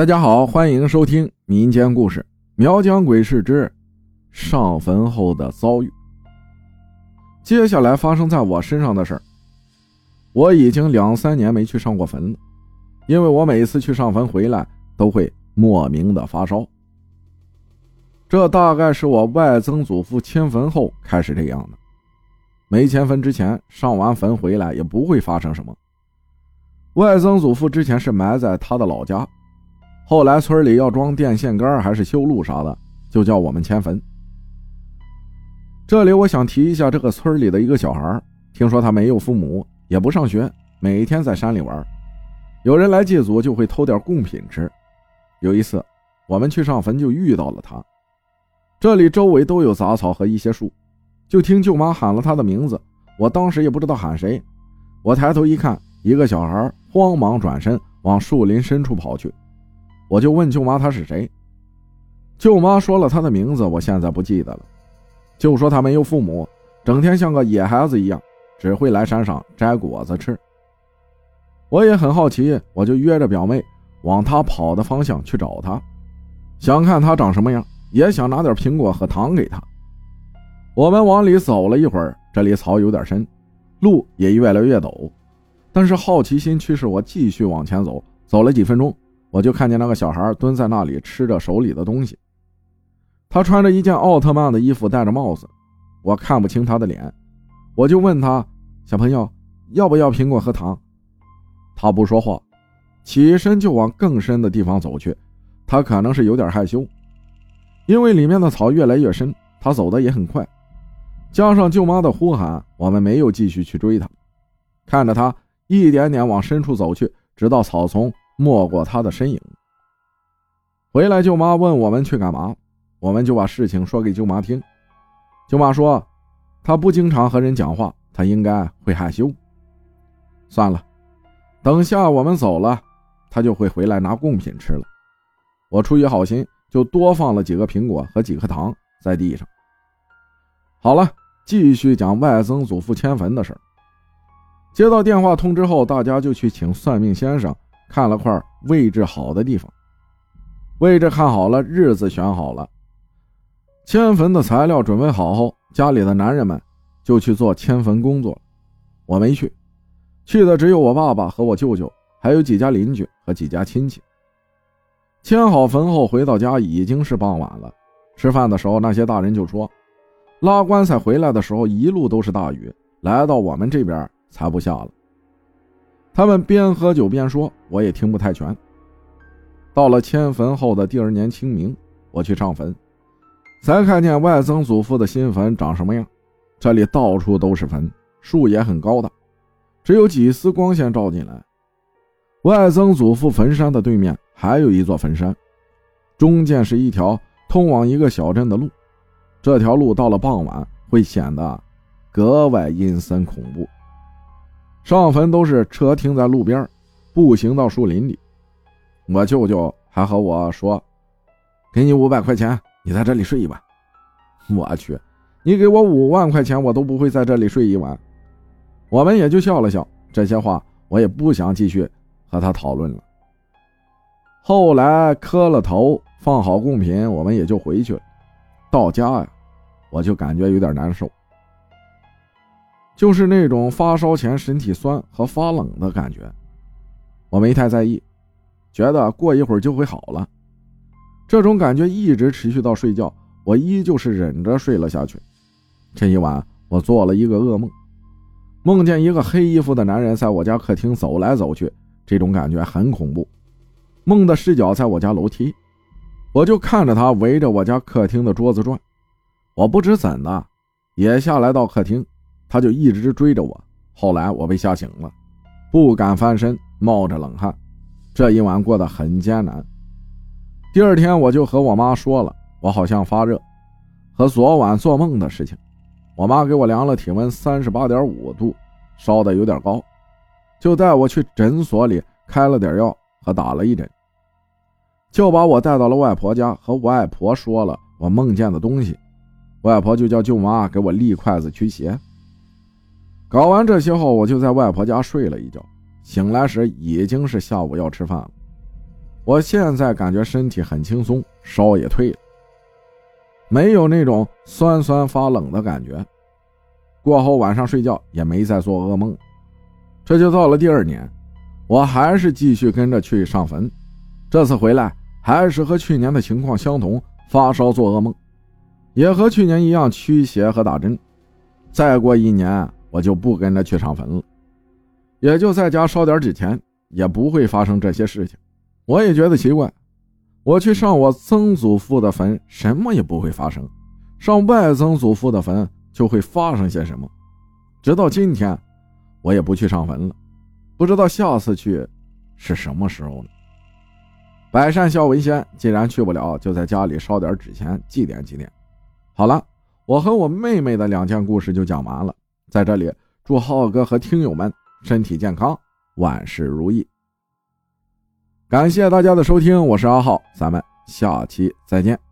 大家好，欢迎收听民间故事《苗疆鬼事之上坟后的遭遇》。接下来发生在我身上的事儿，我已经两三年没去上过坟了，因为我每次去上坟回来都会莫名的发烧。这大概是我外曾祖父迁坟后开始这样的，没迁坟之前上完坟回来也不会发生什么。外曾祖父之前是埋在他的老家。后来村里要装电线杆还是修路啥的，就叫我们迁坟。这里我想提一下这个村里的一个小孩，听说他没有父母，也不上学，每天在山里玩。有人来祭祖就会偷点贡品吃。有一次，我们去上坟就遇到了他。这里周围都有杂草和一些树，就听舅妈喊了他的名字。我当时也不知道喊谁，我抬头一看，一个小孩慌忙转身往树林深处跑去。我就问舅妈她是谁，舅妈说了她的名字，我现在不记得了，就说她没有父母，整天像个野孩子一样，只会来山上摘果子吃。我也很好奇，我就约着表妹往她跑的方向去找她，想看她长什么样，也想拿点苹果和糖给她。我们往里走了一会儿，这里草有点深，路也越来越陡，但是好奇心驱使我继续往前走，走了几分钟。我就看见那个小孩蹲在那里吃着手里的东西。他穿着一件奥特曼的衣服，戴着帽子，我看不清他的脸。我就问他：“小朋友，要不要苹果和糖？”他不说话，起身就往更深的地方走去。他可能是有点害羞，因为里面的草越来越深，他走的也很快。加上舅妈的呼喊，我们没有继续去追他，看着他一点点往深处走去，直到草丛。没过他的身影。回来，舅妈问我们去干嘛，我们就把事情说给舅妈听。舅妈说，他不经常和人讲话，他应该会害羞。算了，等下我们走了，他就会回来拿贡品吃了。我出于好心，就多放了几个苹果和几颗糖在地上。好了，继续讲外曾祖父迁坟的事接到电话通知后，大家就去请算命先生。看了块位置好的地方，位置看好了，日子选好了，迁坟的材料准备好后，家里的男人们就去做迁坟工作。我没去，去的只有我爸爸和我舅舅，还有几家邻居和几家亲戚。迁好坟后回到家已经是傍晚了。吃饭的时候，那些大人就说，拉棺材回来的时候一路都是大雨，来到我们这边才不下了。他们边喝酒边说，我也听不太全。到了迁坟后的第二年清明，我去上坟，才看见外曾祖父的新坟长什么样。这里到处都是坟，树也很高大，只有几丝光线照进来。外曾祖父坟山的对面还有一座坟山，中间是一条通往一个小镇的路。这条路到了傍晚会显得格外阴森恐怖。上坟都是车停在路边，步行到树林里。我舅舅还和我说：“给你五百块钱，你在这里睡一晚。”我去，你给我五万块钱，我都不会在这里睡一晚。我们也就笑了笑，这些话我也不想继续和他讨论了。后来磕了头，放好贡品，我们也就回去了。到家呀，我就感觉有点难受。就是那种发烧前身体酸和发冷的感觉，我没太在意，觉得过一会儿就会好了。这种感觉一直持续到睡觉，我依旧是忍着睡了下去。这一晚，我做了一个噩梦，梦见一个黑衣服的男人在我家客厅走来走去，这种感觉很恐怖。梦的视角在我家楼梯，我就看着他围着我家客厅的桌子转，我不知怎的也下来到客厅。他就一直追着我，后来我被吓醒了，不敢翻身，冒着冷汗，这一晚过得很艰难。第二天我就和我妈说了，我好像发热，和昨晚做梦的事情。我妈给我量了体温，三十八点五度，烧的有点高，就带我去诊所里开了点药和打了一针，就把我带到了外婆家，和外婆说了我梦见的东西。外婆就叫舅妈给我立筷子驱邪。搞完这些后，我就在外婆家睡了一觉。醒来时已经是下午要吃饭了。我现在感觉身体很轻松，烧也退了，没有那种酸酸发冷的感觉。过后晚上睡觉也没再做噩梦。这就到了第二年，我还是继续跟着去上坟。这次回来还是和去年的情况相同，发烧做噩梦，也和去年一样驱邪和打针。再过一年，我就不跟着去上坟了，也就在家烧点纸钱，也不会发生这些事情。我也觉得奇怪，我去上我曾祖父的坟，什么也不会发生；上外曾祖父的坟就会发生些什么。直到今天，我也不去上坟了，不知道下次去是什么时候呢？百善孝为先，既然去不了，就在家里烧点纸钱祭奠祭奠。好了，我和我妹妹的两件故事就讲完了。在这里，祝浩哥和听友们身体健康，万事如意。感谢大家的收听，我是阿浩，咱们下期再见。